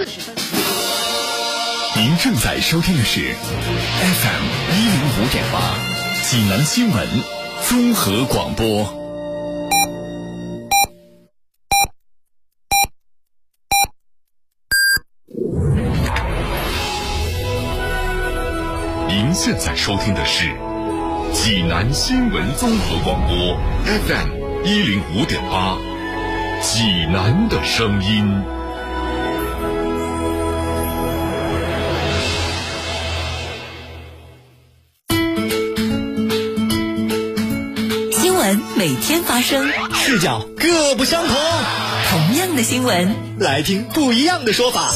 四十分。您正在收听的是 FM 一零五点八，济南新闻综合广播。您现在收听的是济南新闻综合广播 FM 一零五点八，济南的声音。发生，视角各不相同。同样的新闻，来听不一样的说法。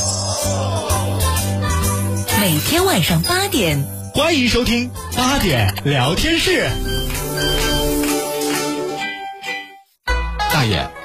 每天晚上八点，欢迎收听八点聊天室。大爷，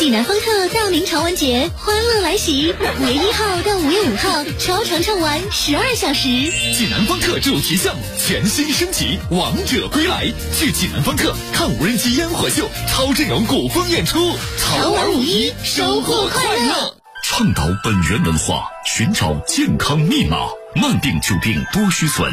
济南方特大明潮玩节欢乐来袭，五月一号到五月五号，超长畅玩十二小时。济南方特主题项目全新升级，王者归来，去济南方特看无人机烟火秀、超阵容古风演出，潮玩五一，收获快乐。倡导本源文化，寻找健康密码，慢病久病多虚损。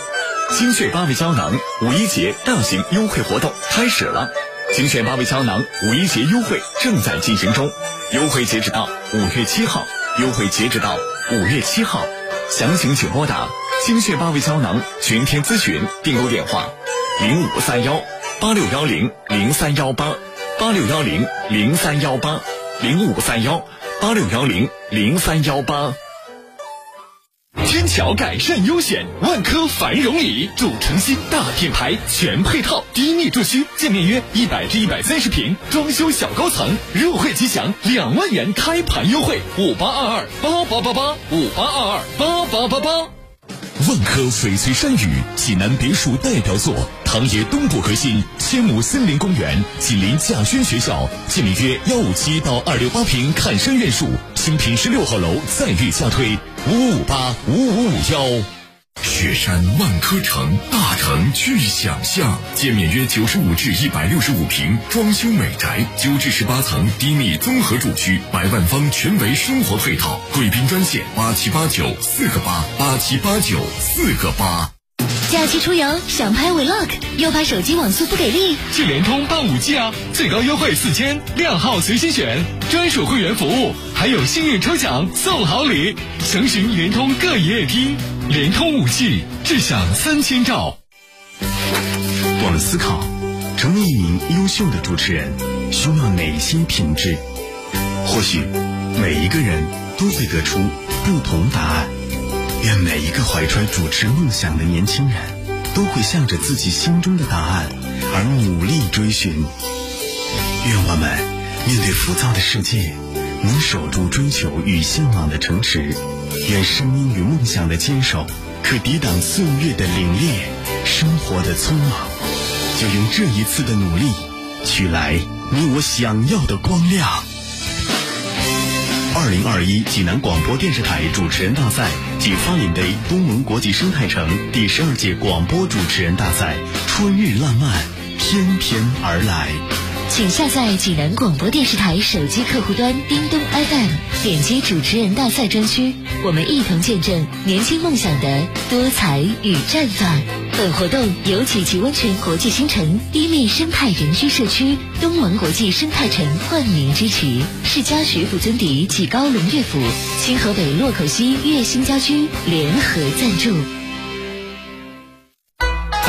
精血八味胶囊五一节大型优惠活动开始了，精血八味胶囊五一节优惠正在进行中，优惠截止到五月七号，优惠截止到五月七号，详情请拨打精血八味胶囊全天咨询订购电话零五三幺八六幺零零三幺八八六幺零零三幺八零五三幺八六幺零零三幺八。天桥改善优选，万科繁荣里，主城新大品牌，全配套，低密住区，建面约一百至一百三十平，装修小高层，入会即享两万元开盘优惠，五八二二八八八八，五八二二八八八八。万科翡翠山语济南别墅代表作，唐冶东部核心千亩森林公园，紧邻稼轩学校，建面约幺五七到二六八平看山院墅，新品十六号楼再遇加推，五五八五五五幺。雪山万科城，大城具想象，建面约九十五至一百六十五平，装修美宅，九至十八层低密综合住区，百万方全维生活配套。贵宾专线八七八九四个八八七八九四个八。假期出游想拍 vlog，又怕手机网速不给力，去联通办五 G 啊，最高优惠四千，靓号随心选，专属会员服务，还有幸运抽奖送好礼，详询联通各营业厅。联通五 G，智享三千兆。我们思考，成为一名优秀的主持人，需要哪些品质？或许每一个人都会得出不同答案。愿每一个怀揣主持梦想的年轻人，都会向着自己心中的答案而努力追寻。愿我们面对浮躁的世界，能守住追求与向往的城池。愿声音与梦想的坚守，可抵挡岁月的凛冽，生活的匆忙。就用这一次的努力，取来你我想要的光亮。二零二一济南广播电视台主持人大赛暨发引 day 东盟国际生态城第十二届广播主持人大赛，春日烂漫，翩翩而来。请下载济南广播电视台手机客户端叮咚 FM，点击主持人大赛专区，我们一同见证年轻梦想的多彩与绽放。本活动由济济温泉国际新城低密生态人居社区东盟国际生态城冠名支持，世家学府尊邸济高龙悦府、清河北洛口西悦新家居联合赞助。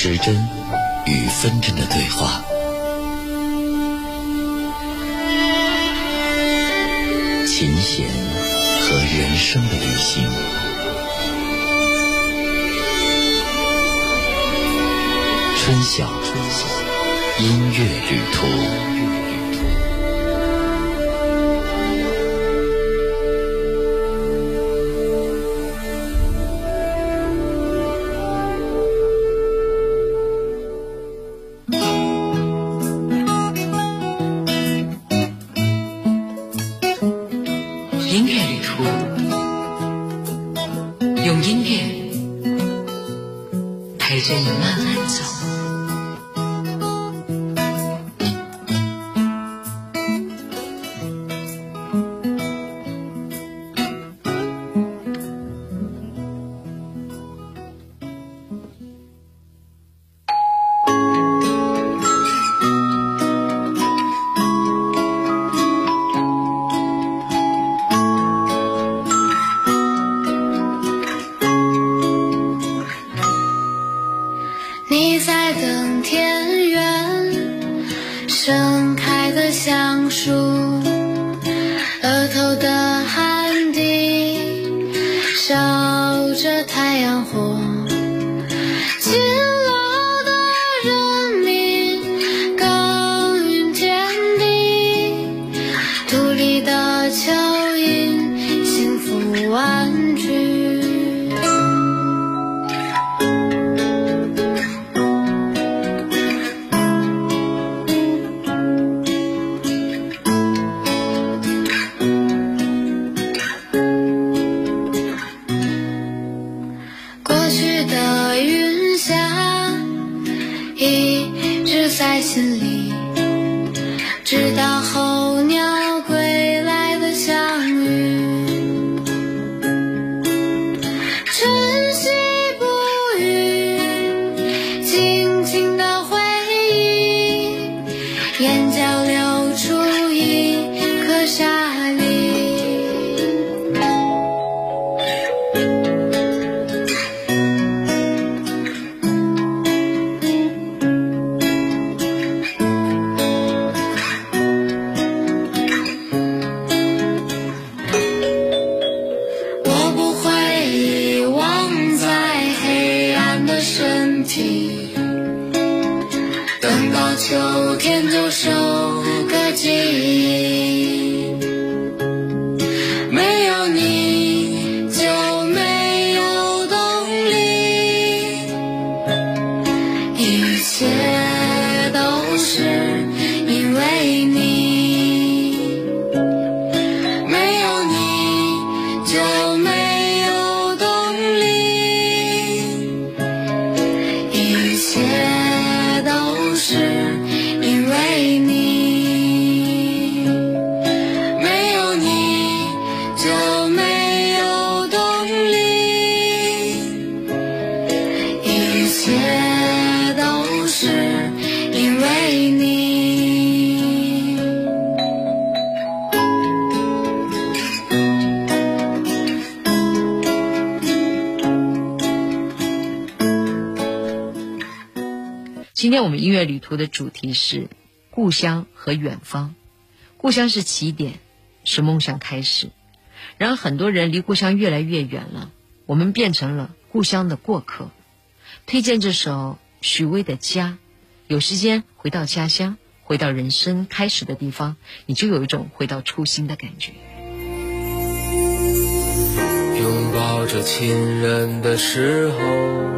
时针与分针的对话，琴弦和人生的旅行，春晓音乐旅途。今天我们音乐旅途的主题是故乡和远方。故乡是起点，是梦想开始。然而，很多人离故乡越来越远了，我们变成了故乡的过客。推荐这首许巍的《家》，有时间回到家乡，回到人生开始的地方，你就有一种回到初心的感觉。拥抱着亲人的时候。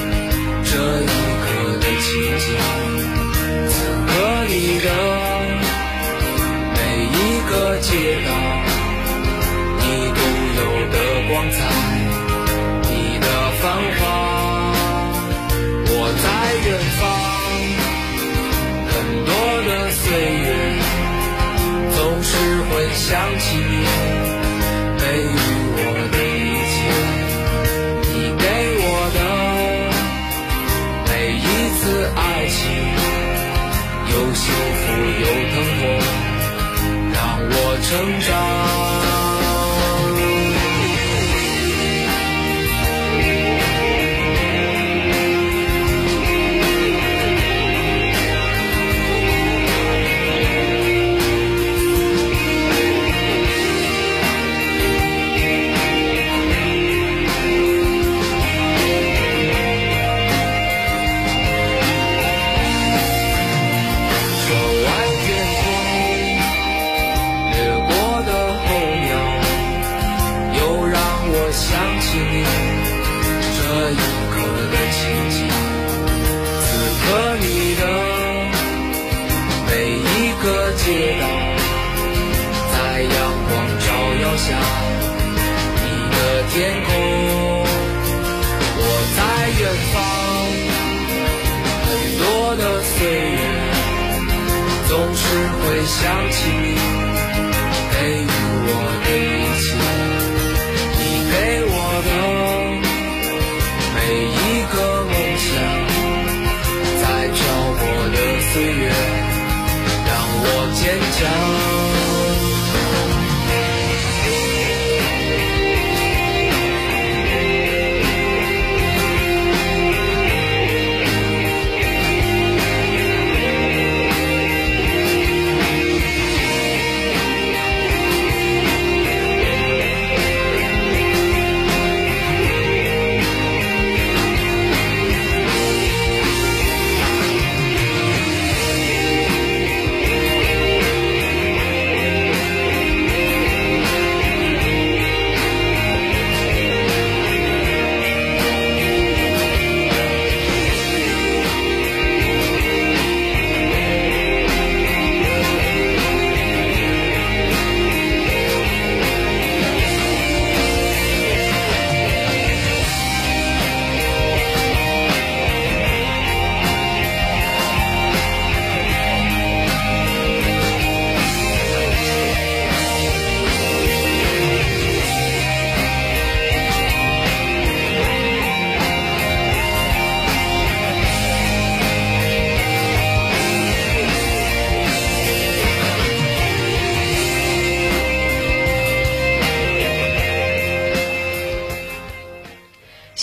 成长。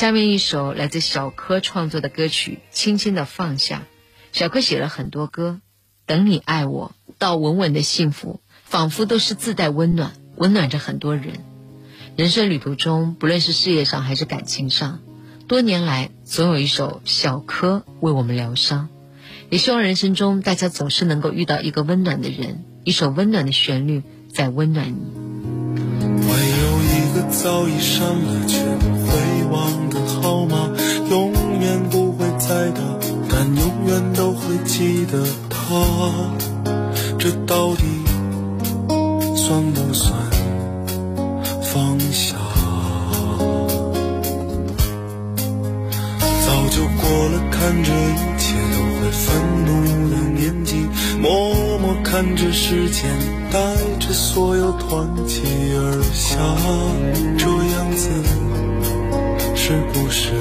下面一首来自小柯创作的歌曲《轻轻的放下》。小柯写了很多歌，等你爱我到稳稳的幸福，仿佛都是自带温暖，温暖着很多人。人生旅途中，不论是事业上还是感情上，多年来总有一首小柯为我们疗伤。也希望人生中大家总是能够遇到一个温暖的人，一首温暖的旋律在温暖你。会有一个早已删了却忘的号码，永远不会再打，但永远都会记得他。这到底算不算放下？早就过了看着一切都会愤怒的年纪，默默看着时间带着所有团结而下，这样子是不是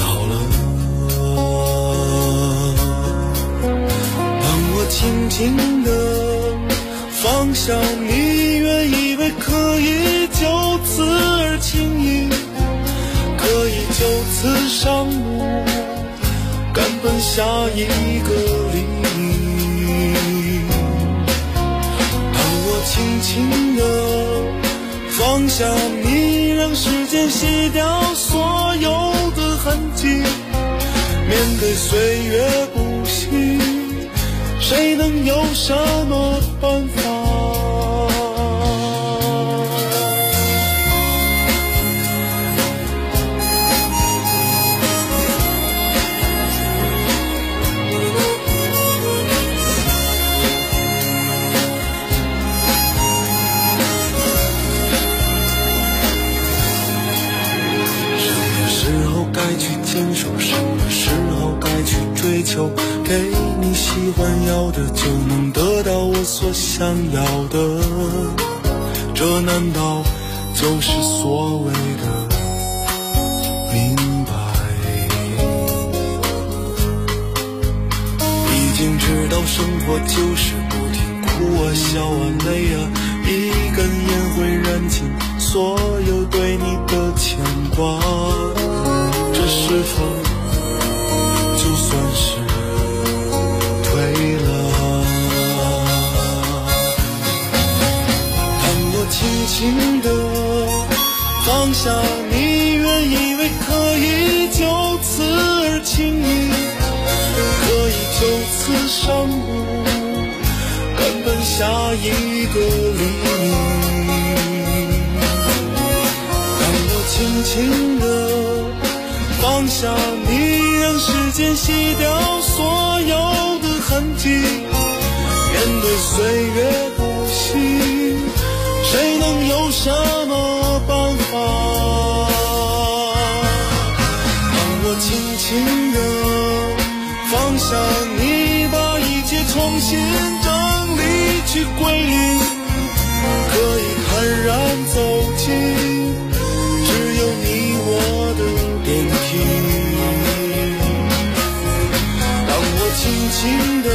老了？当我轻轻地放下，你原以为可以就此而轻易，可以就此上路，赶奔下一个黎明。当我轻轻地放下你，让洗掉所有的痕迹。面对岁月不息，谁能有什么办法？喜欢要的，就能得到我所想要的。这难道就是所谓的明白？已经知道生活就是不停哭啊、笑啊、累啊，一根烟会燃尽所有对你的牵挂。你，原以为可以就此而轻易，可以就此上路，赶奔下一个黎明。当我轻轻地放下你，让时间洗掉所有的痕迹，面对岁月不息，谁能有什么想你，把一切重新整理去归零，可以坦然走进只有你我的电梯。当我轻轻地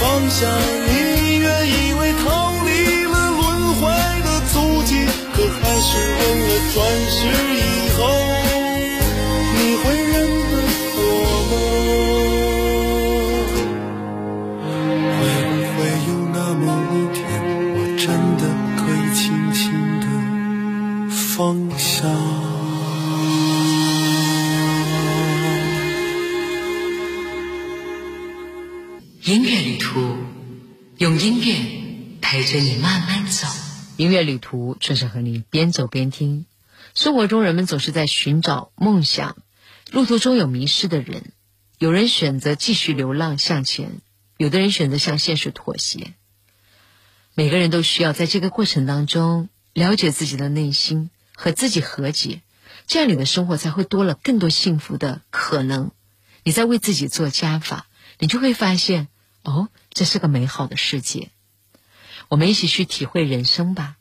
放下音乐旅途就是和你边走边听。生活中，人们总是在寻找梦想，路途中有迷失的人，有人选择继续流浪向前，有的人选择向现实妥协。每个人都需要在这个过程当中了解自己的内心，和自己和解，这样你的生活才会多了更多幸福的可能。你在为自己做加法，你就会发现，哦，这是个美好的世界。我们一起去体会人生吧。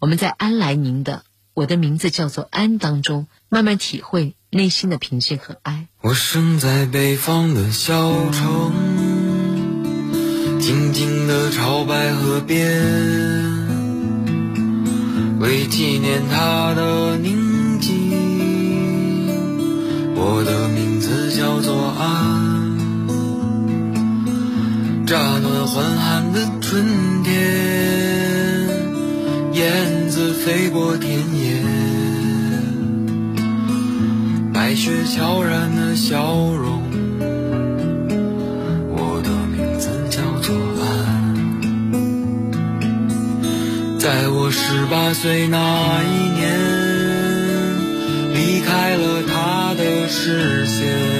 我们在安来宁的《我的名字叫做安》当中，慢慢体会内心的平静和爱。我生在北方的小城，静静的朝白河边，为纪念它的宁静，我的名字叫做安。乍暖还寒的春天，燕子飞过田野。白雪悄然的笑容，我的名字叫做安。在我十八岁那一年，离开了他的视线。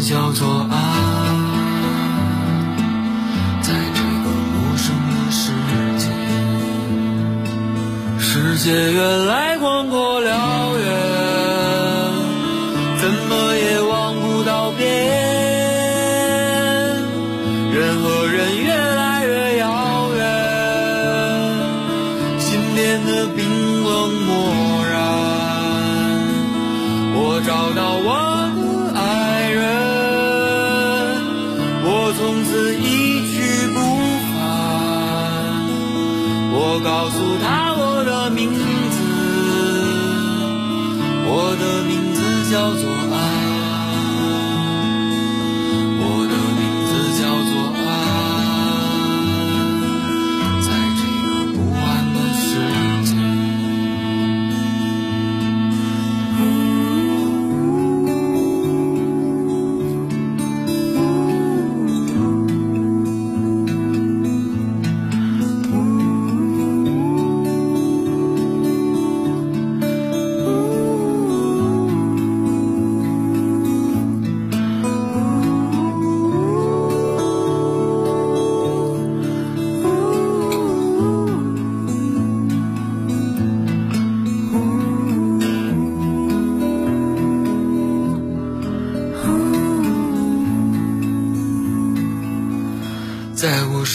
叫做爱。在这个陌生的世界，世界原来广阔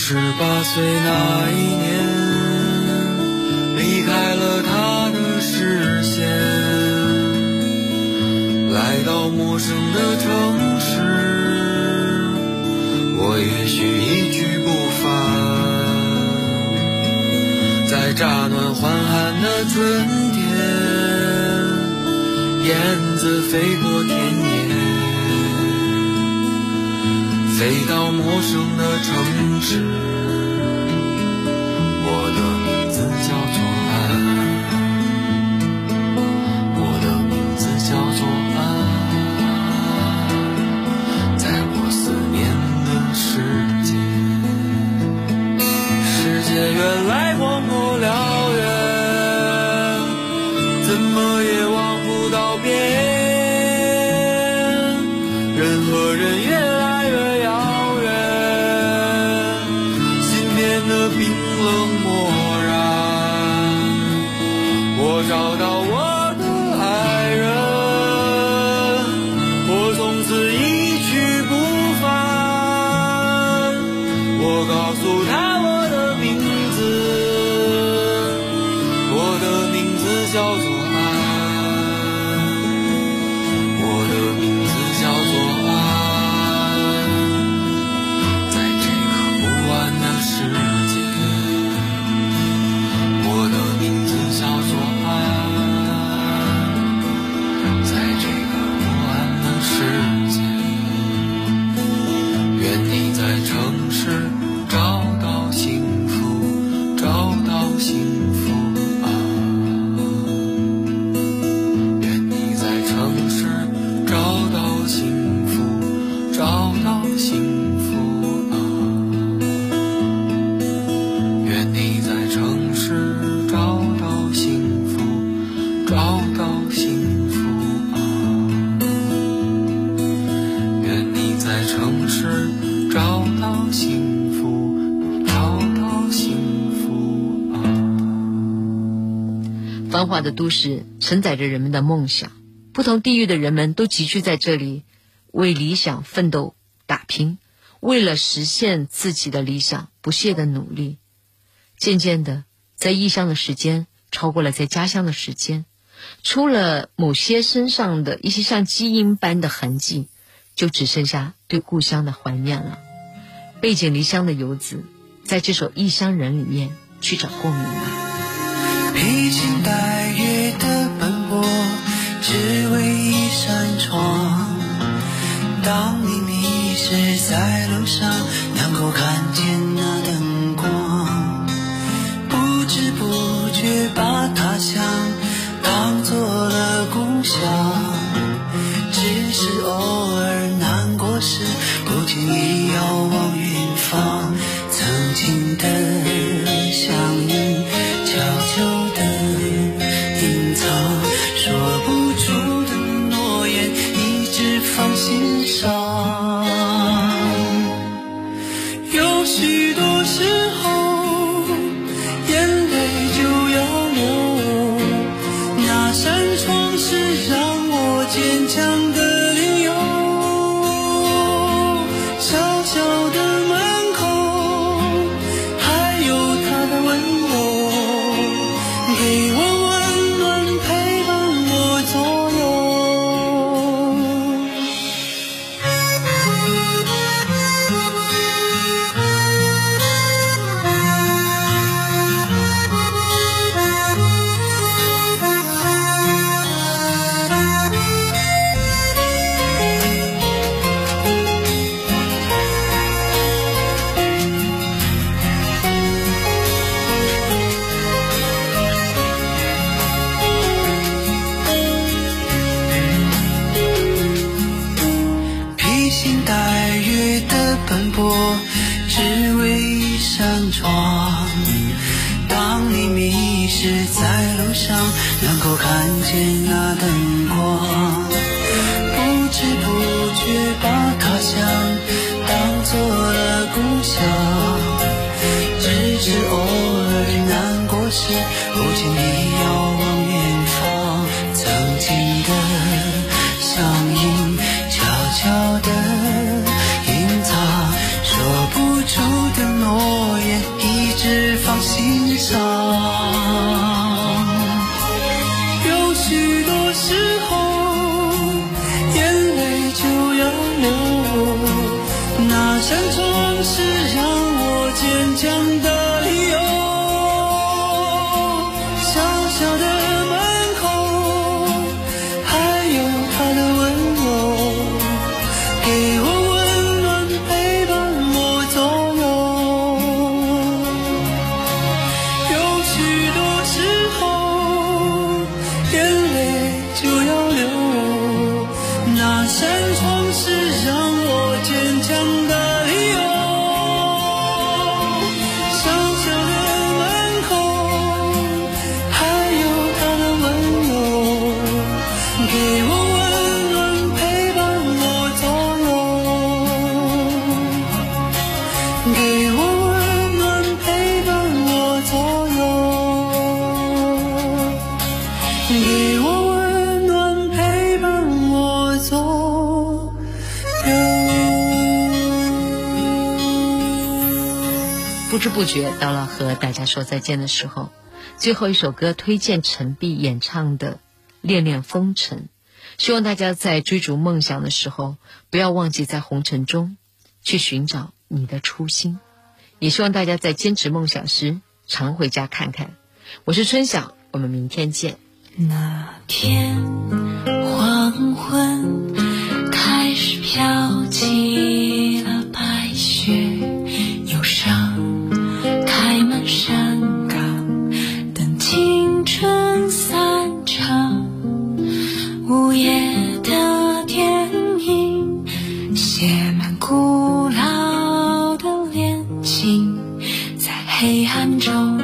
十八岁那一年，离开了他的视线，来到陌生的城市，我也许一去不返，在乍暖还寒的春天，燕子飞过田飞到陌生的城市，我的繁华的都市承载着人们的梦想，不同地域的人们都集聚在这里，为理想奋斗打拼，为了实现自己的理想不懈的努力。渐渐的，在异乡的时间超过了在家乡的时间，除了某些身上的一些像基因般的痕迹，就只剩下对故乡的怀念了。背井离乡的游子，在这首《异乡人》里面去找共鸣吧。披星戴月的奔波，只为一扇窗。当你迷失在路上，能够看见那灯光，不知不觉把他乡当做了故乡。只是偶有给我温暖，陪伴我左不知不觉到了和大家说再见的时候，最后一首歌推荐陈碧演唱的《恋恋风尘》，希望大家在追逐梦想的时候，不要忘记在红尘中去寻找你的初心，也希望大家在坚持梦想时常回家看看。我是春晓，我们明天见。那天黄昏开始飘起了白雪忧伤开满山岗等青春散场午夜的电影写满古老的恋情在黑暗中